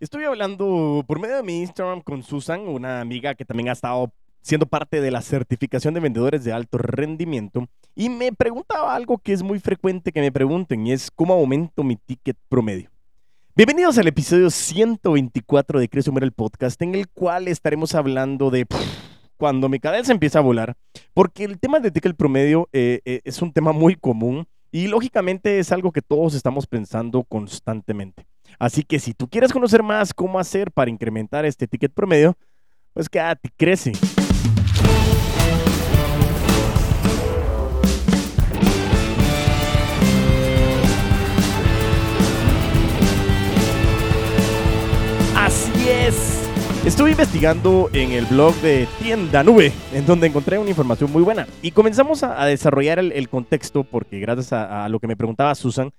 Estoy hablando por medio de mi Instagram con Susan, una amiga que también ha estado siendo parte de la certificación de vendedores de alto rendimiento, y me preguntaba algo que es muy frecuente que me pregunten, y es cómo aumento mi ticket promedio. Bienvenidos al episodio 124 de Crece el Podcast, en el cual estaremos hablando de cuando mi cabeza empieza a volar, porque el tema de ticket promedio eh, eh, es un tema muy común y lógicamente es algo que todos estamos pensando constantemente. Así que si tú quieres conocer más cómo hacer para incrementar este ticket promedio, pues quédate, crece. Así es. Estuve investigando en el blog de Tienda Nube, en donde encontré una información muy buena. Y comenzamos a, desarrollar el, contexto, porque gracias a, a, lo que me preguntaba Susan,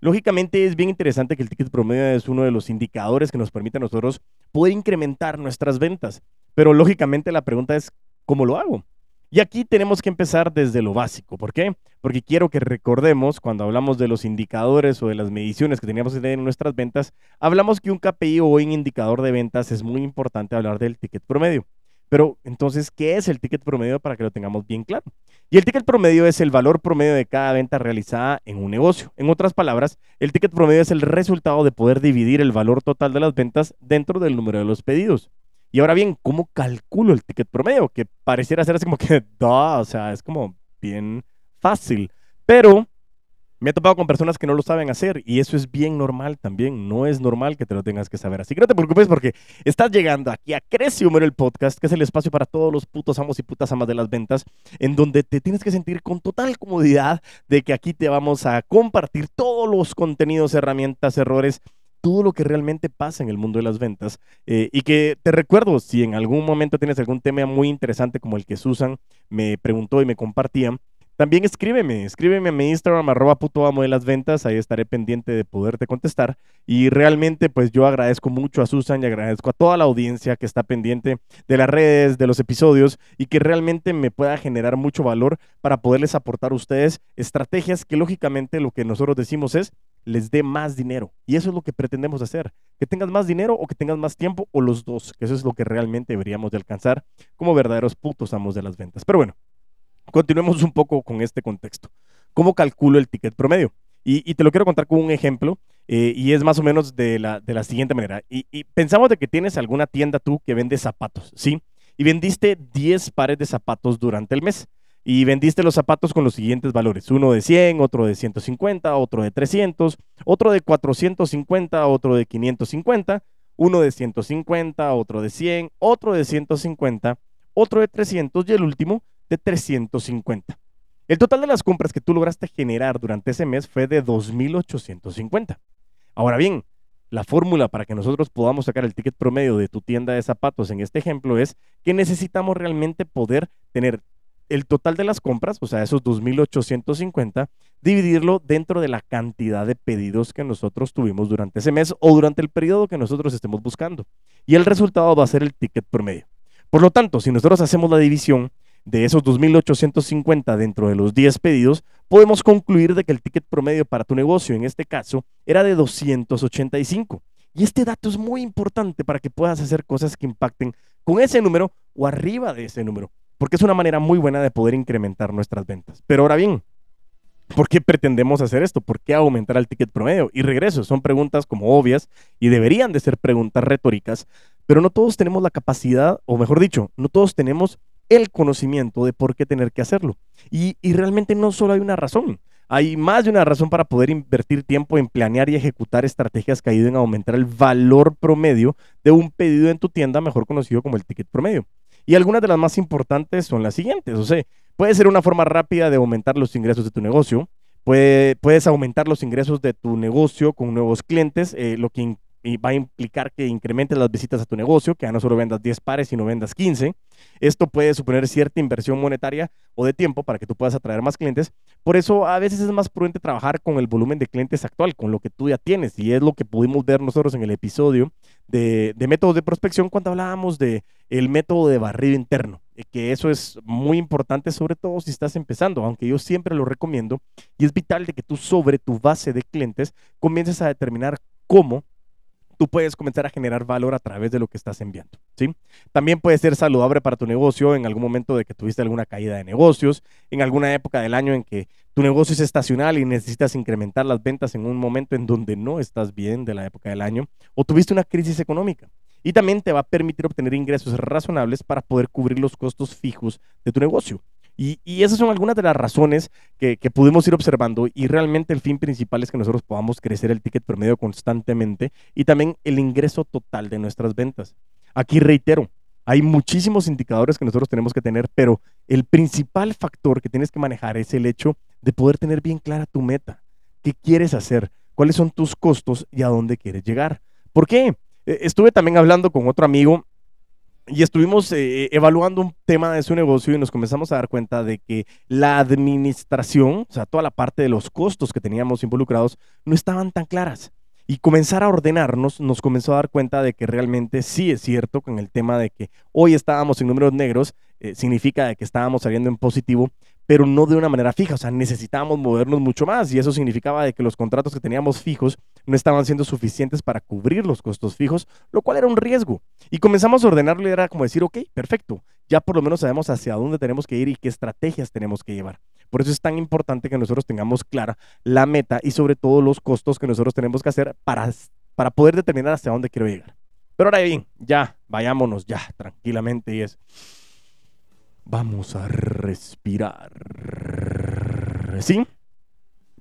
Lógicamente es bien interesante que el ticket promedio es uno de los indicadores que nos permite a nosotros poder incrementar nuestras ventas. Pero lógicamente la pregunta es, ¿cómo lo hago? Y aquí tenemos que empezar desde lo básico. ¿Por qué? Porque quiero que recordemos cuando hablamos de los indicadores o de las mediciones que teníamos que tener en nuestras ventas, hablamos que un KPI o un indicador de ventas es muy importante hablar del ticket promedio. Pero entonces, ¿qué es el ticket promedio para que lo tengamos bien claro? Y el ticket promedio es el valor promedio de cada venta realizada en un negocio. En otras palabras, el ticket promedio es el resultado de poder dividir el valor total de las ventas dentro del número de los pedidos. Y ahora bien, ¿cómo calculo el ticket promedio? Que pareciera ser así como que, o sea, es como bien fácil. Pero me he topado con personas que no lo saben hacer y eso es bien normal también. No es normal que te lo tengas que saber. Así que no te preocupes porque estás llegando aquí a Crece Humor el podcast, que es el espacio para todos los putos amos y putas amas de las ventas, en donde te tienes que sentir con total comodidad de que aquí te vamos a compartir todos los contenidos, herramientas, errores todo lo que realmente pasa en el mundo de las ventas. Eh, y que te recuerdo, si en algún momento tienes algún tema muy interesante como el que Susan me preguntó y me compartía, también escríbeme, escríbeme a mi Instagram, arroba puto amo de las ventas, ahí estaré pendiente de poderte contestar. Y realmente, pues yo agradezco mucho a Susan y agradezco a toda la audiencia que está pendiente de las redes, de los episodios y que realmente me pueda generar mucho valor para poderles aportar a ustedes estrategias que lógicamente lo que nosotros decimos es les dé más dinero. Y eso es lo que pretendemos hacer, que tengas más dinero o que tengas más tiempo o los dos, que eso es lo que realmente deberíamos de alcanzar como verdaderos putos amos de las ventas. Pero bueno, Continuemos un poco con este contexto. ¿Cómo calculo el ticket promedio? Y, te lo quiero contar con un ejemplo, eh, y es más o menos de la, de la siguiente manera. Y, pensamos de que tienes alguna tienda tú que vende zapatos, ¿sí? Y vendiste 10 pares de zapatos durante el mes. Y vendiste los zapatos con los siguientes valores. Uno de 100, otro de 150, otro de 300, otro de 450, otro de 550, uno de 150, otro de 100, otro de 150, otro de 300 y el último de 350. El total de las compras que tú lograste generar durante ese mes fue de 2.850. Ahora bien, la fórmula para que nosotros podamos sacar el ticket promedio de tu tienda de zapatos en este ejemplo es que necesitamos realmente poder tener el total de las compras, o sea, esos 2.850, dividirlo dentro de la cantidad de pedidos que nosotros tuvimos durante ese mes o durante el periodo que nosotros estemos buscando. Y el resultado va a ser el ticket promedio. Por lo tanto, si nosotros hacemos la división de esos 2.850 dentro de los 10 pedidos, podemos concluir de que el ticket promedio para tu negocio, en este caso, era de 285. Y este dato es muy importante para que puedas hacer cosas que impacten con ese número o arriba de ese número, porque es una manera muy buena de poder incrementar nuestras ventas. Pero ahora bien, ¿por qué pretendemos hacer esto? ¿Por qué aumentar el ticket promedio? Y regreso, son preguntas como obvias y deberían de ser preguntas retóricas, pero no todos tenemos la capacidad, o mejor dicho, no todos tenemos el conocimiento de por qué tener que hacerlo. Y, realmente no solo hay una razón, hay más de una razón para poder invertir tiempo en planear y ejecutar estrategias que ayuden a aumentar el valor promedio de un pedido en tu tienda, mejor conocido como el ticket promedio. Y algunas de las más importantes son las siguientes. O sea, puede ser una forma rápida de aumentar los ingresos de tu negocio. puedes aumentar los ingresos de tu negocio con nuevos clientes, eh, lo que y va a implicar que incrementes las visitas a tu negocio, que ya no solo vendas 10 pares, sino vendas 15. Esto puede suponer cierta inversión monetaria o de tiempo para que tú puedas atraer más clientes. Por eso a veces es más prudente trabajar con el volumen de clientes actual, con lo que tú ya tienes. Y es lo que pudimos ver nosotros en el episodio de, métodos de prospección cuando hablábamos de el método de barrido interno, eh, que eso es muy importante, sobre todo si estás empezando, aunque yo siempre lo recomiendo. Y es vital de que tú sobre tu base de clientes comiences a determinar cómo tú puedes comenzar a generar valor a través de lo que estás enviando, ¿sí? También puede ser saludable para tu negocio en algún momento de que tuviste alguna caída de negocios, en alguna época del año en que tu negocio es estacional y necesitas incrementar las ventas en un momento en donde no estás bien de la época del año, o tuviste una crisis económica. Y también te va a permitir obtener ingresos razonables para poder cubrir los costos fijos de tu negocio. Y, esas son algunas de las razones que, pudimos ir observando y realmente el fin principal es que nosotros podamos crecer el ticket promedio constantemente y también el ingreso total de nuestras ventas. Aquí reitero, hay muchísimos indicadores que nosotros tenemos que tener, pero el principal factor que tienes que manejar es el hecho de poder tener bien clara tu meta. ¿Qué quieres hacer? ¿Cuáles son tus costos y a dónde quieres llegar? ¿Por qué? E, estuve también hablando con otro amigo y estuvimos eh, evaluando un tema de su negocio y nos comenzamos a dar cuenta de que la administración, o sea, toda la parte de los costos que teníamos involucrados, no estaban tan claras. Y comenzar a ordenarnos nos comenzó a dar cuenta de que realmente sí es cierto con el tema de que hoy estábamos en números negros, eh, significa de que estábamos saliendo en positivo, pero no de una manera fija, o sea, necesitábamos movernos mucho más y eso significaba de que los contratos que teníamos fijos no estaban siendo suficientes para cubrir los costos fijos, lo cual era un riesgo. Y comenzamos a ordenarlo y era como decir, ok, perfecto, ya por lo menos sabemos hacia dónde tenemos que ir y qué estrategias tenemos que llevar. Por eso es tan importante que nosotros tengamos clara la meta y sobre todo los costos que nosotros tenemos que hacer para, para poder determinar hacia dónde quiero llegar. Pero ahora bien, ya, vayámonos ya, tranquilamente y es... Vamos a respirar. ¿Sí?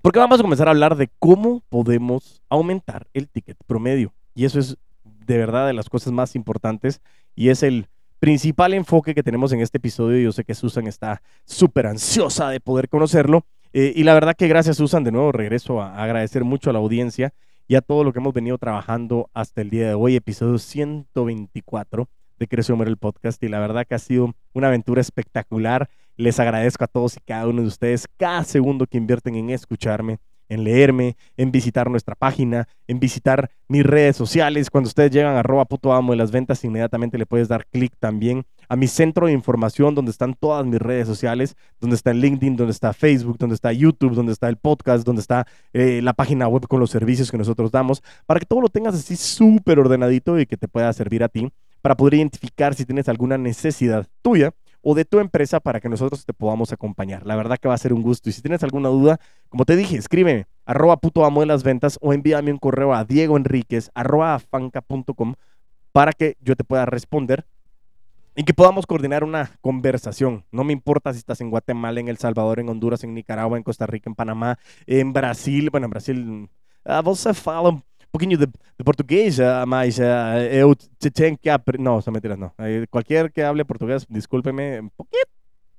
Porque vamos a comenzar a hablar de cómo podemos aumentar el ticket promedio. Y eso es de verdad de las cosas más importantes y es el principal enfoque que tenemos en este episodio. Yo sé que Susan está súper ansiosa de poder conocerlo. Eh, y la verdad que gracias Susan, de nuevo regreso a agradecer mucho a la audiencia y a todo lo que hemos venido trabajando hasta el día de hoy, episodio 124 de Creció el podcast y la verdad que ha sido una aventura espectacular. Les agradezco a todos y cada uno de ustedes cada segundo que invierten en escucharme, en leerme, en visitar nuestra página, en visitar mis redes sociales. Cuando ustedes llegan a arroba puto amo de las ventas, inmediatamente le puedes dar clic también a mi centro de información donde están todas mis redes sociales, donde está LinkedIn, donde está Facebook, donde está YouTube, donde está el podcast, donde está eh, la página web con los servicios que nosotros damos, para que todo lo tengas así súper ordenadito y que te pueda servir a ti para poder identificar si tienes alguna necesidad tuya o de tu empresa para que nosotros te podamos acompañar. La verdad que va a ser un gusto. Y si tienes alguna duda, como te dije, escríbeme arroba puto amo de las ventas o envíame un correo a Diego Enríquez arroba fanca.com para que yo te pueda responder y que podamos coordinar una conversación. No me importa si estás en Guatemala, en El Salvador, en Honduras, en Nicaragua, en Costa Rica, en Panamá, en Brasil. Bueno, en Brasil, uh, você fala um pouquinho de, de português, mas uh, eu tenho que aprender. No, son mentiras, no. Eh, cualquier que hable portugués, discúlpeme, un poquito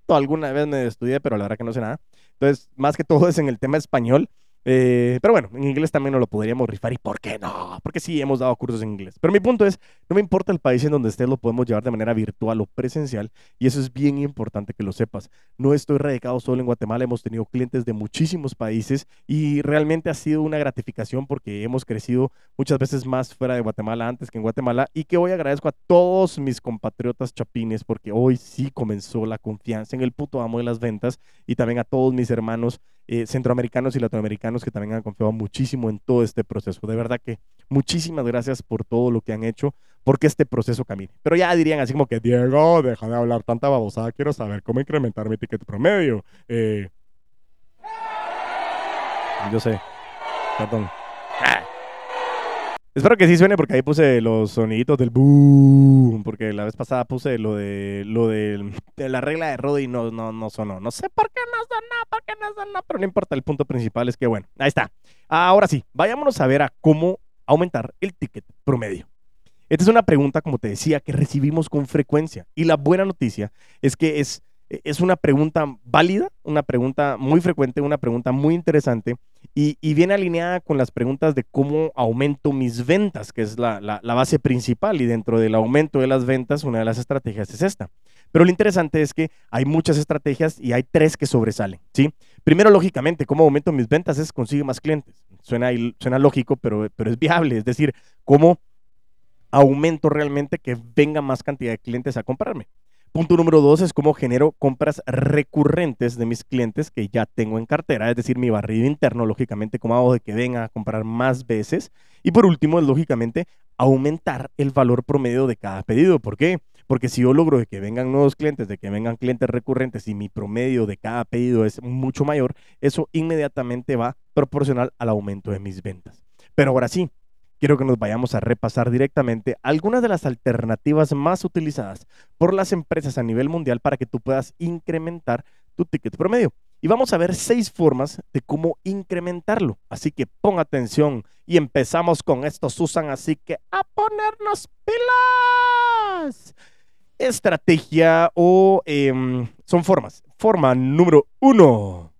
alguna vez me estudié, pero la verdad que no sé nada. Entonces, más que todo es en el tema español. Eh, pero bueno, en inglés también nos lo podríamos rifar. ¿Y por qué no? Porque sí, hemos dado cursos en inglés. Pero mi punto es, no me importa el país en donde estés, lo podemos llevar de manera virtual o presencial. Y eso es bien importante que lo sepas. No estoy radicado solo en Guatemala, hemos tenido clientes de muchísimos países y realmente ha sido una gratificación porque hemos crecido muchas veces más fuera de Guatemala antes que en Guatemala. Y que hoy agradezco a todos mis compatriotas chapines porque hoy sí comenzó la confianza en el puto amo de las ventas y también a todos mis hermanos eh, centroamericanos y latinoamericanos que también han confiado muchísimo en todo este proceso. De verdad que muchísimas gracias por todo lo que han hecho, porque este proceso camine. Pero ya dirían así como que, Diego, deja de hablar tanta babosada, quiero saber cómo incrementar mi ticket promedio. Eh, yo sé, perdón. Espero que sí suene porque ahí puse los soniditos del boom, porque la vez pasada puse lo de lo de, la regla de Rod y no, no, no sonó. No sé por qué no sonó, por qué no sonó, pero no importa, el punto principal es que bueno, ahí está. Ahora sí, vayámonos a ver a cómo aumentar el ticket promedio. Esta es una pregunta, como te decía, que recibimos con frecuencia y la buena noticia es que es es una pregunta válida, una pregunta muy frecuente, una pregunta muy interesante y, viene alineada con las preguntas de cómo aumento mis ventas, que es la, base principal y dentro del aumento de las ventas, una de las estrategias es esta. Pero lo interesante es que hay muchas estrategias y hay tres que sobresalen, ¿sí? Primero, lógicamente, cómo aumento mis ventas es consigue más clientes. Suena, suena lógico, pero, pero es viable, es decir, cómo aumento realmente que venga más cantidad de clientes a comprarme. Punto número dos es cómo genero compras recurrentes de mis clientes que ya tengo en cartera, es decir, mi barrido interno, lógicamente, cómo hago de que vengan a comprar más veces. Y por último, es lógicamente aumentar el valor promedio de cada pedido. ¿Por qué? Porque si yo logro de que vengan nuevos clientes, de que vengan clientes recurrentes y mi promedio de cada pedido es mucho mayor, eso inmediatamente va proporcional al aumento de mis ventas. Pero ahora sí, quiero que nos vayamos a repasar directamente algunas de las alternativas más utilizadas por las empresas a nivel mundial para que tú puedas incrementar tu ticket promedio. Y vamos a ver seis formas de cómo incrementarlo. Así que pon atención y empezamos con esto, Susan. Así que a ponernos pilas. Estrategia o em, son formas. Forma número uno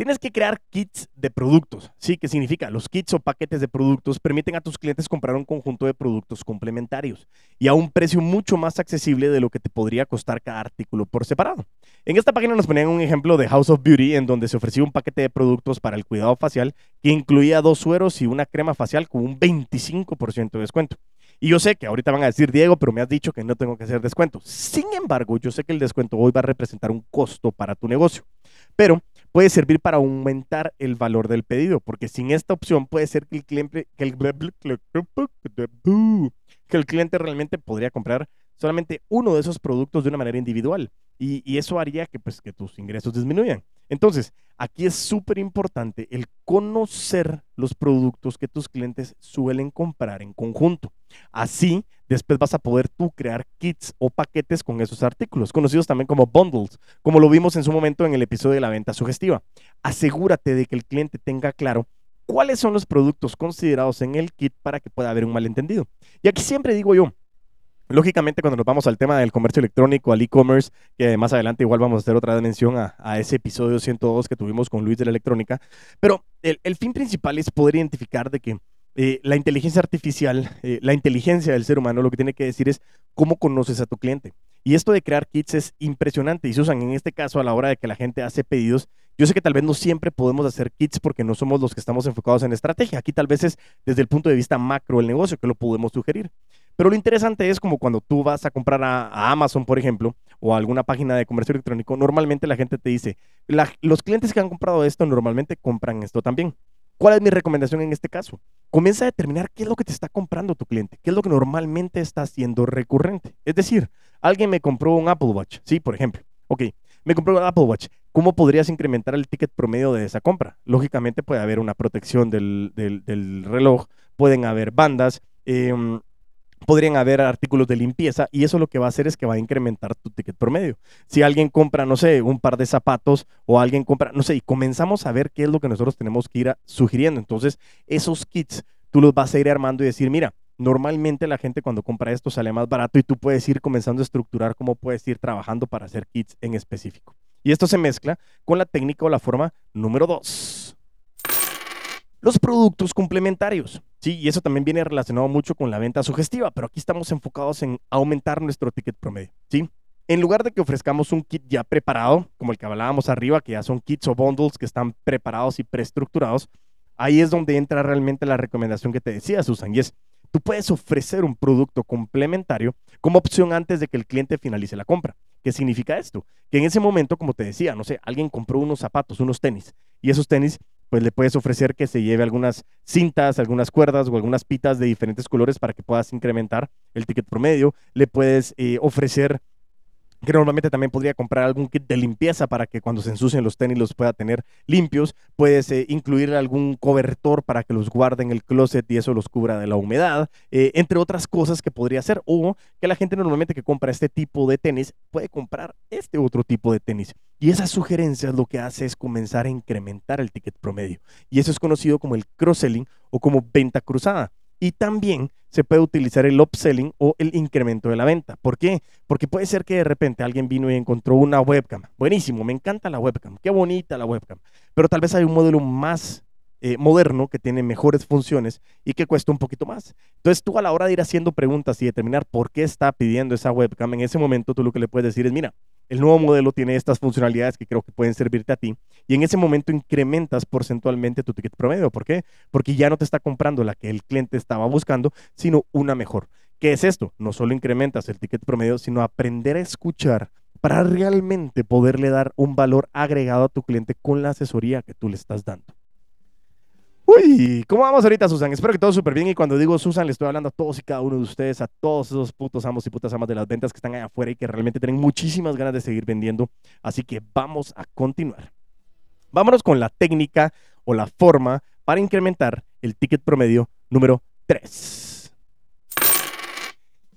Tienes que crear kits de productos. ¿Sí? ¿Qué significa? Los kits o paquetes de productos permiten a tus clientes comprar un conjunto de productos complementarios y a un precio mucho más accesible de lo que te podría costar cada artículo por separado. En esta página nos ponían un ejemplo de House of Beauty en donde se ofrecía un paquete de productos para el cuidado facial que incluía dos sueros y una crema facial con un 25% de descuento. Y yo sé que ahorita van a decir, Diego, pero me has dicho que no tengo que hacer descuento. Sin embargo, yo sé que el descuento hoy va a representar un costo para tu negocio. Pero puede servir para aumentar el valor del pedido, porque sin esta opción puede ser que el cliente, que el, que el cliente realmente podría comprar solamente uno de esos productos de una manera individual y, eso haría que, pues, que tus ingresos disminuyan. Entonces, aquí es súper importante el conocer los productos que tus clientes suelen comprar en conjunto. Así, después vas a poder tú crear kits o paquetes con esos artículos, conocidos también como bundles, como lo vimos en su momento en el episodio de la venta sugestiva. Asegúrate de que el cliente tenga claro cuáles son los productos considerados en el kit para que pueda haber un malentendido. Y aquí siempre digo yo, Lógicamente, cuando nos vamos al tema del comercio electrónico, al e-commerce, que más adelante igual vamos a hacer otra mención a, ese episodio 102 que tuvimos con Luis de la electrónica, pero el, fin principal es poder identificar de que eh, la inteligencia artificial, eh, la inteligencia del ser humano, lo que tiene que decir es cómo conoces a tu cliente. Y esto de crear kits es impresionante y se usan en este caso a la hora de que la gente hace pedidos. Yo sé que tal vez no siempre podemos hacer kits porque no somos los que estamos enfocados en estrategia. Aquí tal vez es desde el punto de vista macro del negocio que lo podemos sugerir. Pero lo interesante es como cuando tú vas a comprar a, Amazon, por ejemplo, o a alguna página de comercio electrónico, normalmente la gente te dice, los clientes que han comprado esto normalmente compran esto también. ¿Cuál es mi recomendación en este caso? Comienza a determinar qué es lo que te está comprando tu cliente, qué es lo que normalmente está haciendo recurrente. Es decir, alguien me compró un Apple Watch, sí, por ejemplo. Ok, me compró un Apple Watch. ¿Cómo podrías incrementar el ticket promedio de esa compra? Lógicamente puede haber una protección del, reloj, pueden haber bandas, eh, podrían haber artículos de limpieza y eso lo que va a hacer es que va a incrementar tu ticket promedio. Si alguien compra, no sé, un par de zapatos o alguien compra, no sé, y comenzamos a ver qué es lo que nosotros tenemos que ir sugiriendo. Entonces, esos kits tú los vas a ir armando y decir, mira, normalmente la gente cuando compra esto sale más barato y tú puedes ir comenzando a estructurar cómo puedes ir trabajando para hacer kits en específico. Y esto se mezcla con la técnica o la forma número dos. Los productos complementarios. Sí, y eso también viene relacionado mucho con la venta sugestiva, pero aquí estamos enfocados en aumentar nuestro ticket promedio. ¿sí? En lugar de que ofrezcamos un kit ya preparado, como el que hablábamos arriba, que ya son kits o bundles que están preparados y preestructurados, ahí es donde entra realmente la recomendación que te decía, Susan, y es, tú puedes ofrecer un producto complementario como opción antes de que el cliente finalice la compra. ¿Qué significa esto? Que en ese momento, como te decía, no sé, alguien compró unos zapatos, unos tenis, y esos tenis pues le puedes ofrecer que se lleve algunas cintas, algunas cuerdas o algunas pitas de diferentes colores para que puedas incrementar el ticket promedio. Le puedes eh, ofrecer que normalmente también podría comprar algún kit de limpieza para que cuando se ensucien los tenis los pueda tener limpios. Puedes eh, incluir algún cobertor para que los guarde en el closet y eso los cubra de la humedad, eh, entre otras cosas que podría hacer. O que la gente normalmente que compra este tipo de tenis puede comprar este otro tipo de tenis. Y esas sugerencias lo que hace es comenzar a incrementar el ticket promedio. Y eso es conocido como el cross-selling o como venta cruzada. Y también se puede utilizar el upselling o el incremento de la venta. ¿Por qué? Porque puede ser que de repente alguien vino y encontró una webcam. Buenísimo, me encanta la webcam. Qué bonita la webcam. Pero tal vez hay un modelo más eh, moderno que tiene mejores funciones y que cuesta un poquito más. Entonces tú a la hora de ir haciendo preguntas y determinar por qué está pidiendo esa webcam, en ese momento tú lo que le puedes decir es, mira, el nuevo modelo tiene estas funcionalidades que creo que pueden servirte a ti y en ese momento incrementas porcentualmente tu ticket promedio. ¿Por qué? Porque ya no te está comprando la que el cliente estaba buscando, sino una mejor. ¿Qué es esto? No solo incrementas el ticket promedio, sino aprender a escuchar para realmente poderle dar un valor agregado a tu cliente con la asesoría que tú le estás dando. Uy, ¿cómo vamos ahorita, Susan? Espero que todo súper bien. Y cuando digo Susan, le estoy hablando a todos y cada uno de ustedes, a todos esos putos amos y putas amas de las ventas que están allá afuera y que realmente tienen muchísimas ganas de seguir vendiendo. Así que vamos a continuar. Vámonos con la técnica o la forma para incrementar el ticket promedio número 3.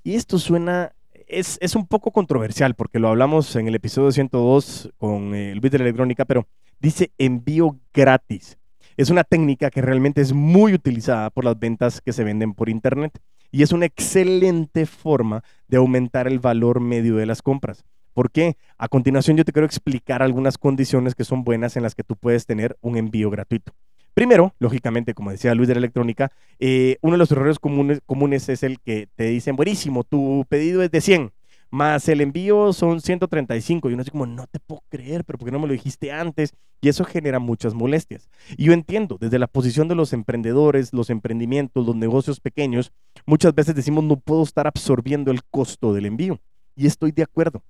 Y esto suena, es, es un poco controversial porque lo hablamos en el episodio 102 con el bit de la electrónica, pero dice envío gratis. Es una técnica que realmente es muy utilizada por las ventas que se venden por Internet y es una excelente forma de aumentar el valor medio de las compras. ¿Por qué? A continuación yo te quiero explicar algunas condiciones que son buenas en las que tú puedes tener un envío gratuito. Primero, lógicamente, como decía Luis de la electrónica, eh, uno de los errores comunes, comunes es el que te dicen, buenísimo, tu pedido es de 100, más el envío son 135. Y uno así como, no te puedo creer, pero ¿por qué no me lo dijiste antes? Y eso genera muchas molestias. Y yo entiendo, desde la posición de los emprendedores, los emprendimientos, los negocios pequeños, muchas veces decimos, no puedo estar absorbiendo el costo del envío. Y estoy de acuerdo.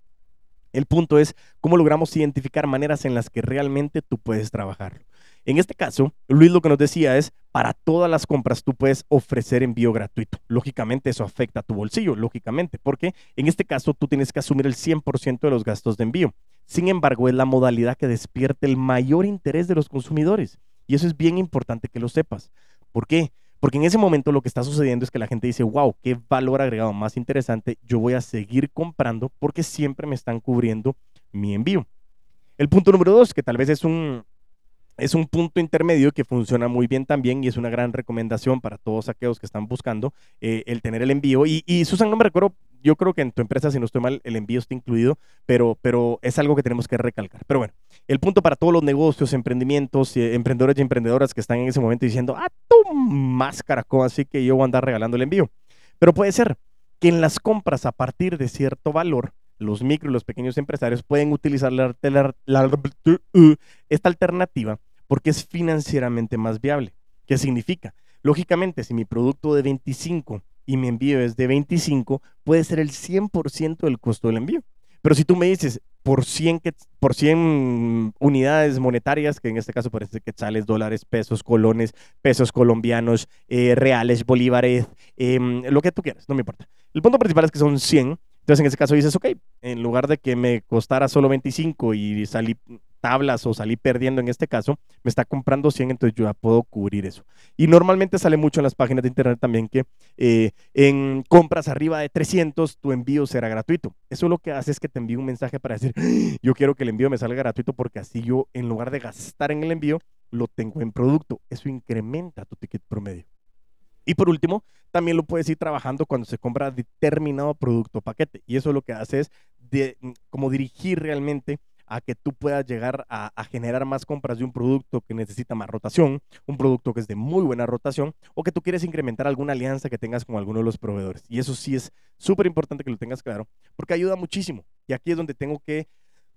El punto es cómo logramos identificar maneras en las que realmente tú puedes trabajar. En este caso, Luis lo que nos decía es, para todas las compras tú puedes ofrecer envío gratuito. Lógicamente eso afecta a tu bolsillo, lógicamente, porque en este caso tú tienes que asumir el 100% de los gastos de envío. Sin embargo, es la modalidad que despierte el mayor interés de los consumidores. Y eso es bien importante que lo sepas. ¿Por qué? Porque en ese momento lo que está sucediendo es que la gente dice, wow, qué valor agregado más interesante, yo voy a seguir comprando porque siempre me están cubriendo mi envío. El punto número dos, que tal vez es un, es un punto intermedio que funciona muy bien también y es una gran recomendación para todos aquellos que están buscando eh, el tener el envío. Y, y, Susan, no me recuerdo, yo creo que en tu empresa, si no estoy mal, el envío está incluido, pero, pero es algo que tenemos que recalcar. Pero bueno, el punto para todos los negocios, emprendimientos, eh, emprendedores y emprendedoras que están en ese momento diciendo, ah, tu máscara, así que yo voy a andar regalando el envío. Pero puede ser que en las compras a partir de cierto valor, los micro y los pequeños empresarios pueden utilizar la, esta alternativa porque es financieramente más viable. ¿Qué significa? Lógicamente, si mi producto de 25 y mi envío es de 25, puede ser el 100% del costo del envío. Pero si tú me dices por 100, por 100 unidades monetarias, que en este caso parece quetzales, dólares, pesos, colones, pesos colombianos, eh, reales, bolívares, em, lo que tú quieras, no me importa. El punto principal es que son 100 entonces, en ese caso dices, ok, en lugar de que me costara solo 25 y salí tablas o salí perdiendo en este caso, me está comprando 100, entonces yo ya puedo cubrir eso. Y normalmente sale mucho en las páginas de internet también que eh, en compras arriba de 300 tu envío será gratuito. Eso lo que hace es que te envíe un mensaje para decir, yo quiero que el envío me salga gratuito porque así yo, en lugar de gastar en el envío, lo tengo en producto. Eso incrementa tu ticket promedio. Y por último, también lo puedes ir trabajando cuando se compra determinado producto o paquete. Y eso lo que hace es mm, como dirigir realmente a que tú puedas llegar a, a, generar más compras de un producto que necesita más rotación, un producto que es de muy buena rotación, o que tú quieres incrementar alguna alianza que tengas con alguno de los proveedores. Y eso sí es súper importante que lo tengas claro, porque ayuda muchísimo. Y aquí es donde tengo que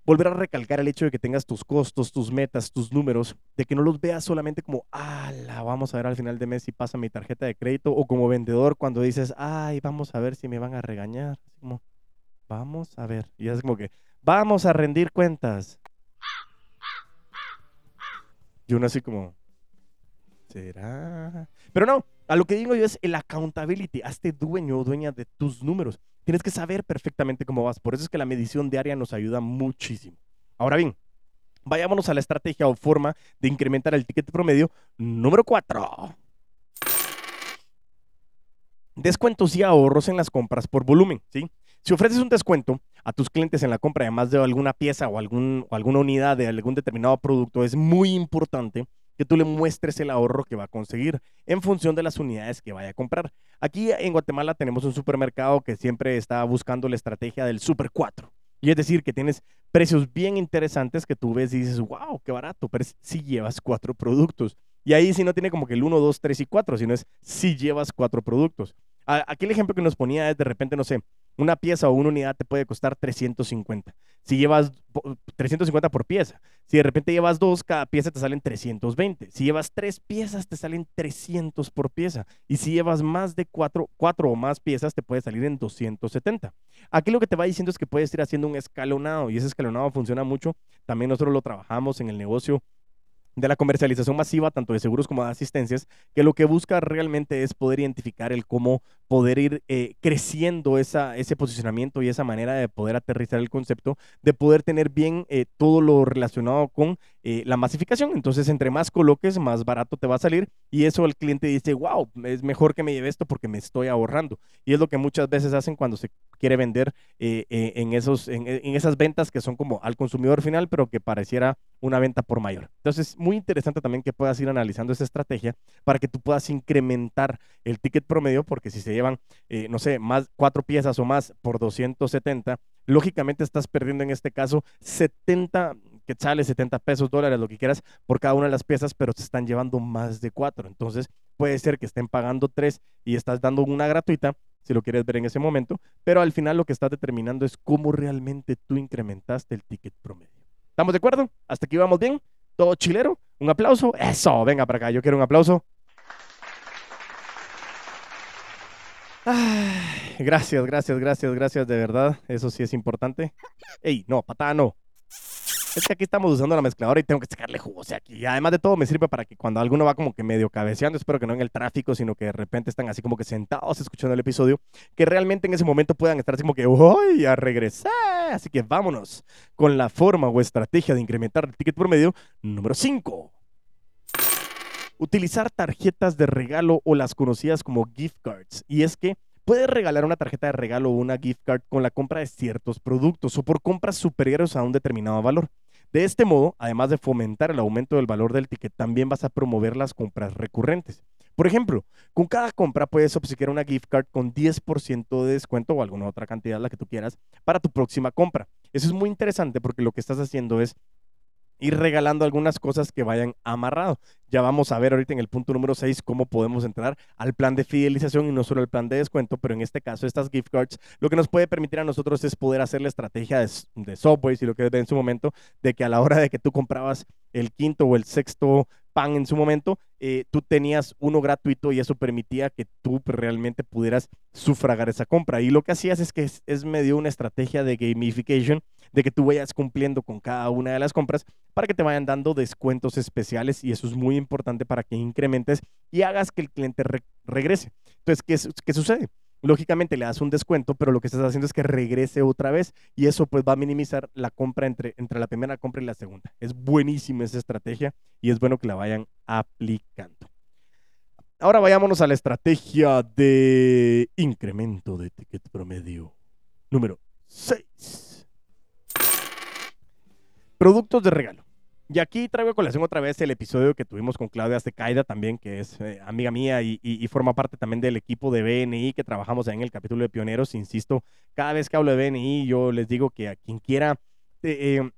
volver a recalcar el hecho de que tengas tus costos, tus metas, tus números, de que no los veas solamente como, ah, la vamos a ver al final de mes si pasa mi tarjeta de crédito, o como vendedor cuando dices, ay, vamos a ver si me van a regañar. como, vamos a ver. Y es como que, vamos a rendir cuentas. Y uno así como, ¿será? Pero no, a lo que digo yo es el accountability. Hazte dueño o dueña de tus números. Tienes que saber perfectamente cómo vas. Por eso es que la medición diaria nos ayuda muchísimo. Ahora bien, vayámonos a la estrategia o forma de incrementar el ticket promedio número 4. Descuentos y ahorros en las compras por volumen, ¿sí? Si ofreces un descuento a tus clientes en la compra de más de alguna pieza o, algún, o alguna unidad de algún determinado producto, es muy importante que tú le muestres el ahorro que va a conseguir en función de las unidades que vaya a comprar. Aquí en Guatemala tenemos un supermercado que siempre está buscando la estrategia del Super 4. Y es decir, que tienes precios bien interesantes que tú ves y dices, wow, qué barato, pero si llevas cuatro productos. Y ahí sí no tiene como que el 1, 2, 3 y 4, sino es si llevas cuatro productos. Aquí el ejemplo que nos ponía es de repente, no sé, una pieza o una unidad te puede costar 350. Si llevas 350 por pieza. Si de repente llevas dos, cada pieza te salen 320. Si llevas tres piezas, te salen 300 por pieza. Y si llevas más de cuatro, cuatro o más piezas, te puede salir en 270. Aquí lo que te va diciendo es que puedes ir haciendo un escalonado y ese escalonado funciona mucho. También nosotros lo trabajamos en el negocio de la comercialización masiva, tanto de seguros como de asistencias, que lo que busca realmente es poder identificar el cómo poder ir eh, creciendo esa, ese posicionamiento y esa manera de poder aterrizar el concepto, de poder tener bien eh, todo lo relacionado con eh, la masificación. Entonces, entre más coloques, más barato te va a salir y eso el cliente dice, wow, es mejor que me lleve esto porque me estoy ahorrando. Y es lo que muchas veces hacen cuando se quiere vender en, esos, en, esas ventas que son como al consumidor final, pero que pareciera una venta por mayor. Entonces, muy interesante también que puedas ir analizando esa estrategia para que tú puedas incrementar el ticket promedio, porque si se llevan, eh, no sé, más cuatro piezas o más por 270, lógicamente estás perdiendo en este caso 70 quetzales, 70 pesos, dólares, lo que quieras, por cada una de las piezas, pero te están llevando más de cuatro. Entonces, puede ser que estén pagando tres y estás dando una gratuita, si lo quieres ver en ese momento, pero al final lo que estás determinando es cómo realmente tú incrementaste el ticket promedio. ¿Estamos de acuerdo? ¿Hasta aquí vamos bien? ¿Todo chilero? ¿Un aplauso? Eso, venga para acá, yo quiero un aplauso. gracias, gracias, gracias, gracias, de verdad. Eso sí es importante. Ey, no, patada no. Es que aquí estamos usando la mezcladora y tengo que sacarle jugo. O sea, aquí además de todo me sirve para que cuando alguno va como que medio cabeceando, espero que no en el tráfico, sino que de repente están así como que sentados escuchando el episodio, que realmente en ese momento puedan estar así como que, ¡uy! A regresar. Así que vámonos con la forma o estrategia de incrementar el ticket promedio número 5. Utilizar tarjetas de regalo o las conocidas como gift cards. Y es que puedes regalar una tarjeta de regalo o una gift card con la compra de ciertos productos o por compras superiores a un determinado valor. De este modo, además de fomentar el aumento del valor del ticket, también vas a promover las compras recurrentes. Por ejemplo, con cada compra puedes obsequiar una gift card con 10% de descuento o alguna otra cantidad, la que tú quieras, para tu próxima compra. Eso es muy interesante porque lo que estás haciendo es ir regalando algunas cosas que vayan amarrado. Ya vamos a ver ahorita en el punto número 6 cómo podemos entrar al plan de fidelización y no solo al plan de descuento, pero en este caso estas gift cards lo que nos puede permitir a nosotros es poder hacer la estrategia de, de Subway, si lo que en su momento, de que a la hora de que tú comprabas el quinto o el sexto pan en su momento, eh, tú tenías uno gratuito y eso permitía que tú realmente pudieras sufragar esa compra. Y lo que hacías es que es, es medio una estrategia de gamification, de que tú vayas cumpliendo con cada una de las compras para que te vayan dando descuentos especiales y eso es muy importante para que incrementes y hagas que el cliente regrese. Entonces, ¿qué, ¿qué sucede? Lógicamente le das un descuento, pero lo que estás haciendo es que regrese otra vez y eso pues va a minimizar la compra entre, entre la primera compra y la segunda. Es buenísima esa estrategia y es bueno que la vayan aplicando. Ahora vayámonos a la estrategia de incremento de ticket promedio. Número 6. Productos de regalo. Y aquí traigo a colación otra vez el episodio que tuvimos con Claudia Secaida también, que es eh, amiga mía y, forma parte también del equipo de BNI que trabajamos en el capítulo de Pioneros. Insisto, cada vez que hablo de BNI, yo les digo que a quien quiera eh, eh,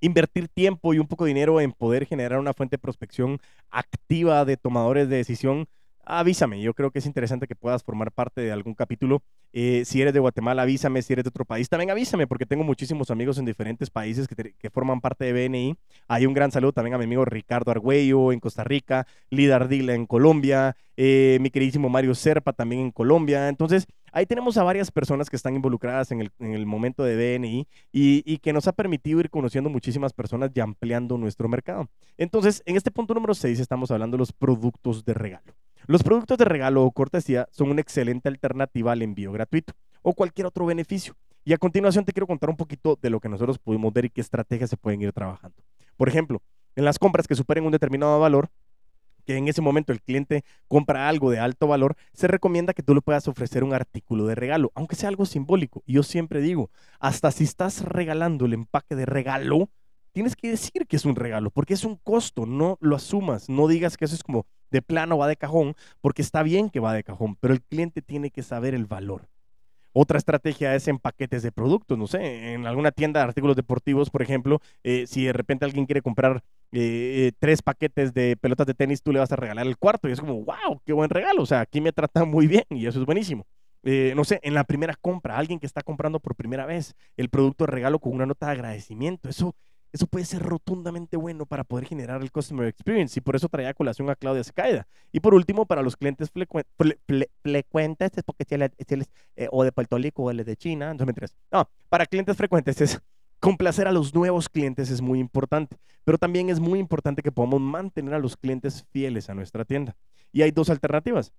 invertir tiempo y un poco de dinero en poder generar una fuente de prospección activa de tomadores de decisión, avísame. Yo creo que es interesante que puedas formar parte de algún capítulo. Eh, si eres de Guatemala, avísame. Si eres de otro país, también avísame, porque tengo muchísimos amigos en diferentes países que, forman parte de BNI. Hay un gran saludo también a mi amigo Ricardo Argüello en Costa Rica, Lida Ardila en Colombia, eh, mi queridísimo Mario Serpa también en Colombia. Entonces, ahí tenemos a varias personas que están involucradas en el, momento de BNI y, y, que nos ha permitido ir conociendo muchísimas personas y ampliando nuestro mercado. Entonces, en este punto número 6 estamos hablando de los productos de regalo. Los productos de regalo o cortesía son una excelente alternativa al envío gratuito o cualquier otro beneficio. Y a continuación te quiero contar un poquito de lo que nosotros pudimos ver y qué estrategias se pueden ir trabajando. Por ejemplo, en las compras que superen un determinado valor, que en ese momento el cliente compra algo de alto valor, se recomienda que tú le puedas ofrecer un artículo de regalo, aunque sea algo simbólico. Y yo siempre digo, hasta si estás regalando el empaque de regalo, tienes que decir que es un regalo, porque es un costo, no lo asumas, no digas que eso es como de plano va de cajón, porque está bien que va de cajón, pero el cliente tiene que saber el valor. Otra estrategia es en paquetes de productos, no sé, en alguna tienda de artículos deportivos, por ejemplo, eh, si de repente alguien quiere comprar eh, eh, tres paquetes de pelotas de tenis, tú le vas a regalar el cuarto y es como, wow, qué buen regalo, o sea, aquí me tratan muy bien y eso es buenísimo. no sé, en la primera compra, alguien que está comprando por primera vez el producto de regalo con una nota de agradecimiento. Eso, eso puede ser rotundamente bueno para poder generar el customer experience y por eso traía colación a Claudia Secaida. Y por último, para los clientes frecuentes, es porque eh, o de Puerto Rico o de China, entonces No, para clientes frecuentes es complacer a los nuevos clientes es muy importante, pero también es muy importante que podamos mantener a los clientes fieles a nuestra tienda. Y hay dos alternativas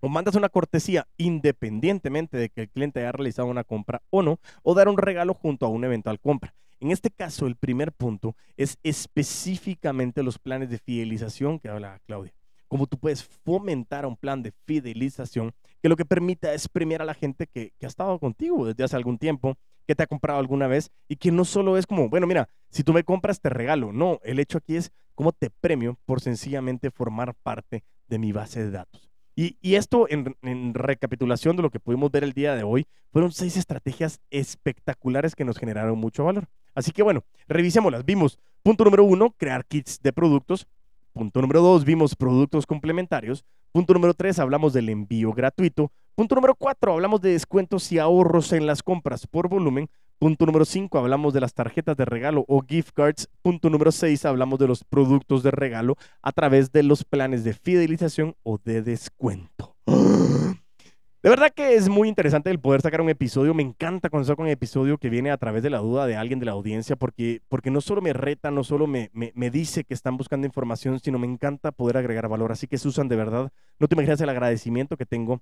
o mandas una cortesía independientemente de que el cliente haya realizado una compra o no, o dar un regalo junto a una eventual compra. En este caso, el primer punto es específicamente los planes de fidelización que habla Claudia. Cómo tú puedes fomentar un plan de fidelización que lo que permita es premiar a la gente que, que ha estado contigo desde hace algún tiempo, que te ha comprado alguna vez y que no solo es como, bueno, mira, si tú me compras te regalo. No, el hecho aquí es cómo te premio por sencillamente formar parte de mi base de datos. Y, esto, en, recapitulación de lo que pudimos ver el día de hoy, fueron seis estrategias espectaculares que nos generaron mucho valor. Así que bueno, revisémoslas. Vimos, punto número uno, crear kits de productos. Punto número dos, vimos productos complementarios. Punto número tres, hablamos del envío gratuito. Punto número cuatro, hablamos de descuentos y ahorros en las compras por volumen. Punto número 5, hablamos de las tarjetas de regalo o gift cards. Punto número 6, hablamos de los productos de regalo a través de los planes de fidelización o de descuento. De verdad que es muy interesante el poder sacar un episodio. Me encanta cuando saco un episodio que viene a través de la duda de alguien de la audiencia, porque, porque no solo me reta, no solo me, me, me, dice que están buscando información, sino me encanta poder agregar valor. Así que, Susan, de verdad, no te imaginas el agradecimiento que tengo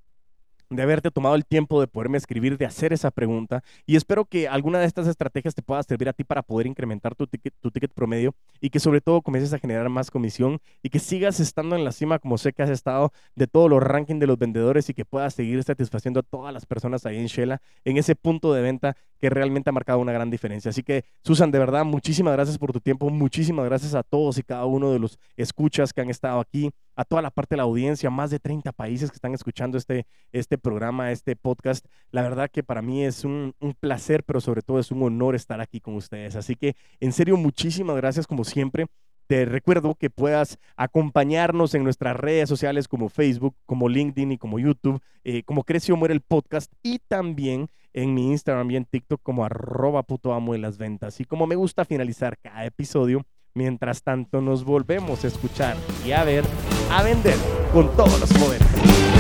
de haberte tomado el tiempo de poderme escribir, de hacer esa pregunta. Y espero que alguna de estas estrategias te pueda servir a ti para poder incrementar tu ticket, tu ticket promedio y que sobre todo comiences a generar más comisión y que sigas estando en la cima como sé que has estado de todos los rankings de los vendedores y que puedas seguir satisfaciendo a todas las personas ahí en Shela en ese punto de venta que realmente ha marcado una gran diferencia. Así que, Susan, de verdad, muchísimas gracias por tu tiempo, muchísimas gracias a todos y cada uno de los escuchas que han estado aquí a toda la parte de la audiencia, más de 30 países que están escuchando este, este programa, este podcast. La verdad que para mí es un, placer, pero sobre todo es un honor estar aquí con ustedes. Así que, en serio, muchísimas gracias como siempre. Te recuerdo que puedas acompañarnos en nuestras redes sociales como Facebook, como LinkedIn y como YouTube, eh, como Creció Muere el Podcast y también en mi Instagram y en TikTok como arroba puto amo de las ventas. Y como me gusta finalizar cada episodio, Mientras tanto nos volvemos a escuchar y a ver, a vender con todos los poderes.